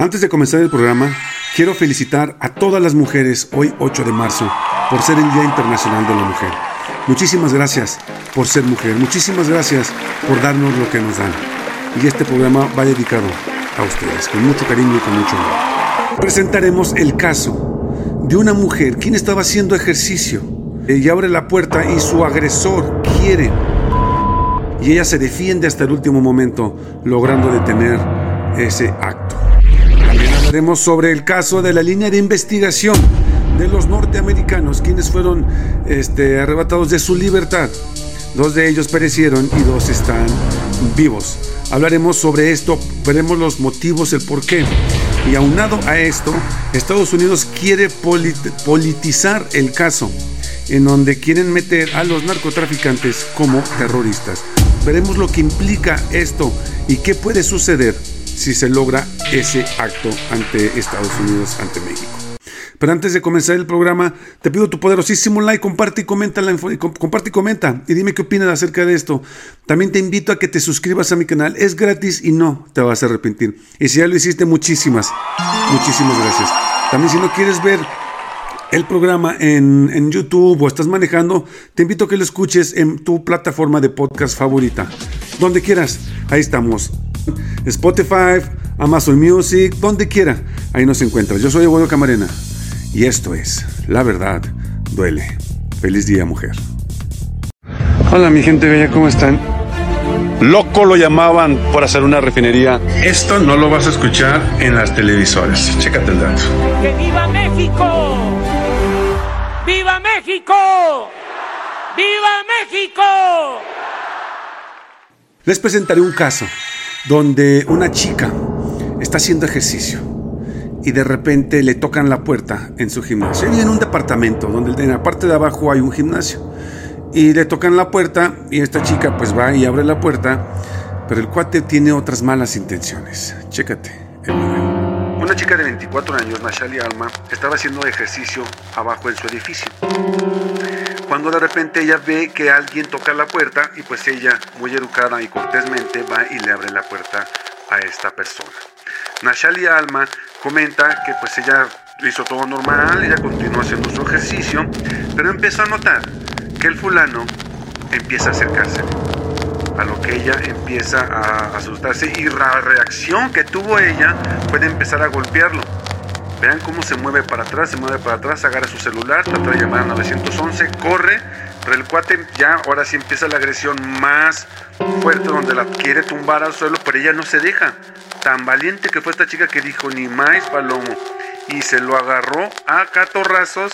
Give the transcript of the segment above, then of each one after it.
Antes de comenzar el programa, quiero felicitar a todas las mujeres hoy 8 de marzo por ser el Día Internacional de la Mujer. Muchísimas gracias por ser mujer, muchísimas gracias por darnos lo que nos dan. Y este programa va dedicado a ustedes, con mucho cariño y con mucho amor. Presentaremos el caso de una mujer quien estaba haciendo ejercicio y abre la puerta y su agresor quiere y ella se defiende hasta el último momento, logrando detener ese acto. Hablaremos sobre el caso de la línea de investigación de los norteamericanos, quienes fueron este, arrebatados de su libertad. Dos de ellos perecieron y dos están vivos. Hablaremos sobre esto, veremos los motivos, el por qué. Y aunado a esto, Estados Unidos quiere politizar el caso, en donde quieren meter a los narcotraficantes como terroristas. Veremos lo que implica esto y qué puede suceder si se logra ese acto ante Estados Unidos, ante México. Pero antes de comenzar el programa, te pido tu poderosísimo like, comparte y comenta, la comparte y comenta y dime qué opinas acerca de esto. También te invito a que te suscribas a mi canal, es gratis y no te vas a arrepentir. Y si ya lo hiciste, muchísimas, muchísimas gracias. También si no quieres ver el programa en, en, YouTube o estás manejando, te invito a que lo escuches en tu plataforma de podcast favorita. Donde quieras, ahí estamos. Spotify, Amazon Music, donde quiera, ahí nos encuentras. Yo soy Eduardo Camarena y esto es La Verdad Duele. Feliz día, mujer. Hola, mi gente bella, ¿cómo están? Loco lo llamaban por hacer una refinería. Esto no lo vas a escuchar en las televisoras. Chécate el dato. ¡Que viva México! ¡Viva México! ¡Viva México! Les presentaré un caso donde una chica está haciendo ejercicio y de repente le tocan la puerta en su gimnasio. Y en un departamento donde en la parte de abajo hay un gimnasio. Y le tocan la puerta y esta chica pues va y abre la puerta, pero el cuate tiene otras malas intenciones. Chécate el Una chica de 24 años, Nashali Alma, estaba haciendo ejercicio abajo en su edificio. Cuando de repente ella ve que alguien toca la puerta y pues ella, muy educada y cortésmente, va y le abre la puerta a esta persona. Nashali Alma comenta que pues ella hizo todo normal, ella continuó haciendo su ejercicio, pero empezó a notar que el fulano empieza a acercarse, a lo que ella empieza a asustarse y la reacción que tuvo ella puede empezar a golpearlo. Vean cómo se mueve para atrás, se mueve para atrás, agarra su celular, trata de llamar a 911, corre, pero el cuate ya ahora sí empieza la agresión más fuerte donde la quiere tumbar al suelo, pero ella no se deja. Tan valiente que fue esta chica que dijo ni más palomo y se lo agarró a catorrazos.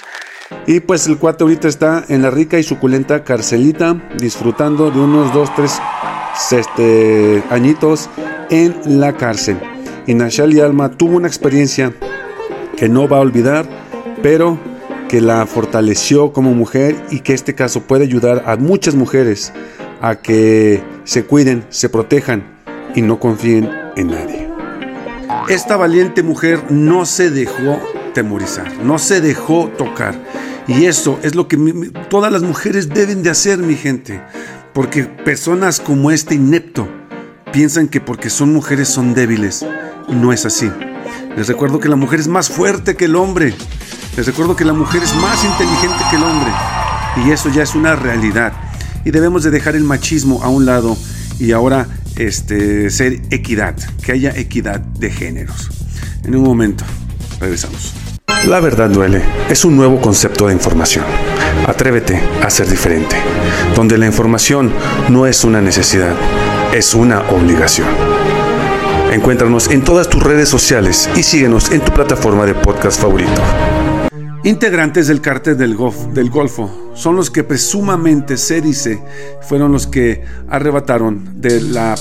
Y pues el cuate ahorita está en la rica y suculenta carcelita, disfrutando de unos 2, 3 este, añitos en la cárcel. Y Nashali Alma tuvo una experiencia que no va a olvidar, pero que la fortaleció como mujer y que este caso puede ayudar a muchas mujeres a que se cuiden, se protejan y no confíen en nadie. Esta valiente mujer no se dejó temorizar, no se dejó tocar. Y eso es lo que todas las mujeres deben de hacer, mi gente. Porque personas como este inepto piensan que porque son mujeres son débiles. Y no es así. Les recuerdo que la mujer es más fuerte que el hombre. Les recuerdo que la mujer es más inteligente que el hombre. Y eso ya es una realidad. Y debemos de dejar el machismo a un lado y ahora este, ser equidad, que haya equidad de géneros. En un momento, regresamos. La verdad duele es un nuevo concepto de información. Atrévete a ser diferente, donde la información no es una necesidad, es una obligación. Encuéntranos en todas tus redes sociales y síguenos en tu plataforma de podcast favorito. Integrantes del cártel del, Golfo son los que presumamente se dice fueron los que arrebataron de la,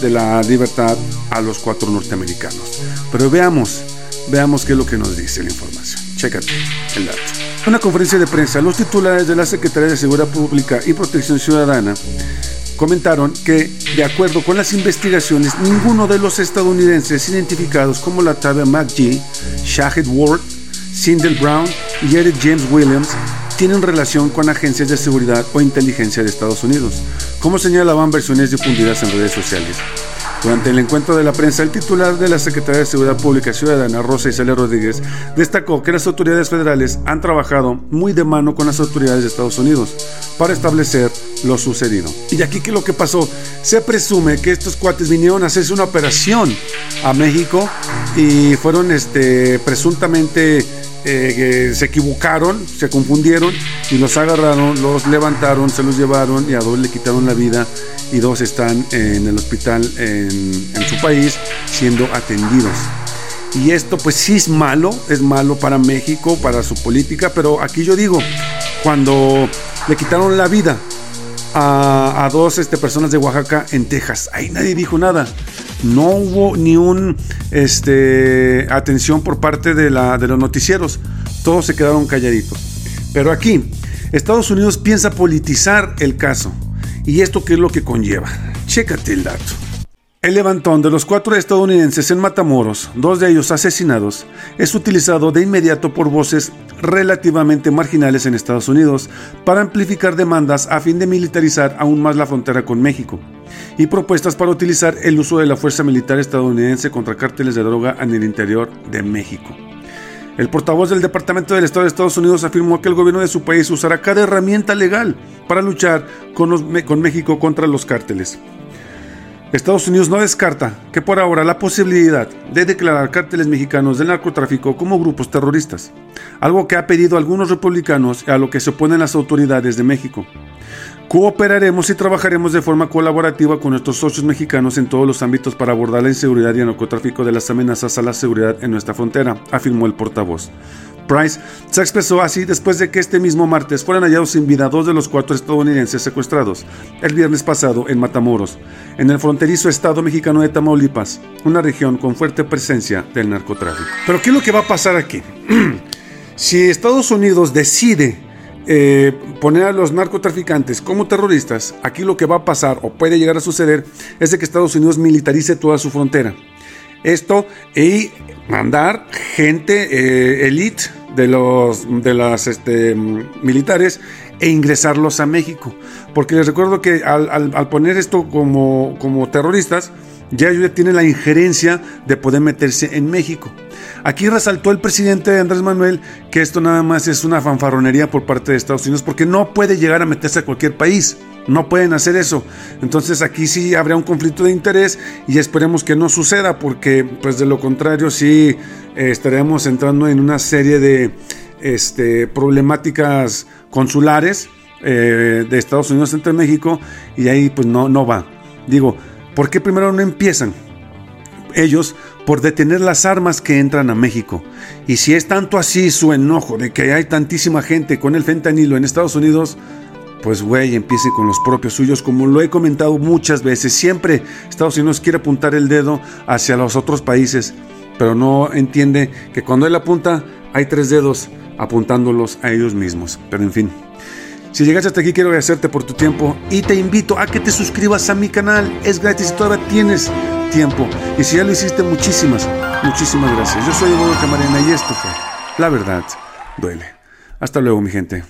de la libertad a los cuatro norteamericanos. Pero veamos, veamos qué es lo que nos dice la información. Chécate el dato. Una conferencia de prensa, los titulares de la Secretaría de Seguridad Pública y Protección Ciudadana comentaron que, de acuerdo con las investigaciones, ninguno de los estadounidenses identificados como la tabla McGee, Shahid Ward, Sindel Brown y Eric James Williams tienen relación con agencias de seguridad o inteligencia de Estados Unidos, como señalaban versiones difundidas en redes sociales. Durante el encuentro de la prensa, el titular de la Secretaría de Seguridad Pública Ciudadana, Rosa Isabel Rodríguez, destacó que las autoridades federales han trabajado muy de mano con las autoridades de Estados Unidos para establecer lo sucedido. Y aquí que lo que pasó, se presume que estos cuates vinieron a hacerse una operación a México y fueron este, presuntamente eh, se equivocaron, se confundieron y los agarraron, los levantaron, se los llevaron y a dos le quitaron la vida y dos están en el hospital en, en su país siendo atendidos. Y esto pues sí es malo, es malo para México, para su política, pero aquí yo digo, cuando le quitaron la vida a, dos este, personas de Oaxaca en Texas, ahí nadie dijo nada. No hubo ni un este, atención por parte de, la, de los noticieros, todos se quedaron calladitos. Pero aquí, Estados Unidos piensa politizar el caso. ¿Y esto qué es lo que conlleva? Chécate el dato. El levantón de los cuatro estadounidenses en Matamoros, dos de ellos asesinados, es utilizado de inmediato por voces relativamente marginales en Estados Unidos para amplificar demandas a fin de militarizar aún más la frontera con México y propuestas para utilizar el uso de la fuerza militar estadounidense contra cárteles de droga en el interior de México. El portavoz del Departamento del Estado de Estados Unidos afirmó que el gobierno de su país usará cada herramienta legal para luchar con, con México contra los cárteles. Estados Unidos no descarta que por ahora la posibilidad de declarar cárteles mexicanos del narcotráfico como grupos terroristas, algo que ha pedido algunos republicanos a lo que se oponen las autoridades de México. Cooperaremos y trabajaremos de forma colaborativa con nuestros socios mexicanos en todos los ámbitos para abordar la inseguridad y el narcotráfico de las amenazas a la seguridad en nuestra frontera, afirmó el portavoz. Price se expresó así después de que este mismo martes fueran hallados sin vida dos de los cuatro estadounidenses secuestrados el viernes pasado en Matamoros, en el fronterizo estado mexicano de Tamaulipas, una región con fuerte presencia del narcotráfico. Pero ¿qué es lo que va a pasar aquí? si Estados Unidos decide eh, poner a los narcotraficantes como terroristas, aquí lo que va a pasar o puede llegar a suceder es de que Estados Unidos militarice toda su frontera. Esto y mandar gente eh, elite de los de las este, militares e ingresarlos a México. Porque les recuerdo que al, poner esto como, como terroristas, ya ellos tienen la injerencia de poder meterse en México. Aquí resaltó el presidente Andrés Manuel que esto nada más es una fanfarronería por parte de Estados Unidos porque no puede llegar a meterse a cualquier país. No pueden hacer eso. Entonces aquí sí habría un conflicto de interés y esperemos que no suceda porque pues de lo contrario sí eh, estaremos entrando en una serie de este, problemáticas consulares eh, de Estados Unidos entre México y ahí pues no, no va. Digo, ¿por qué primero no empiezan? ellos por detener las armas que entran a México. Y si es tanto así su enojo de que hay tantísima gente con el fentanilo en Estados Unidos, pues güey, empiece con los propios suyos, como lo he comentado muchas veces. Siempre Estados Unidos quiere apuntar el dedo hacia los otros países, pero no entiende que cuando él apunta hay tres dedos apuntándolos a ellos mismos. Pero en fin. Si llegaste hasta aquí, quiero agradecerte por tu tiempo y te invito a que te suscribas a mi canal. Es gratis todavía tienes tiempo. Y si ya lo hiciste, muchísimas, muchísimas gracias. Yo soy Eduardo Camarena y esto fue La Verdad Duele. Hasta luego, mi gente.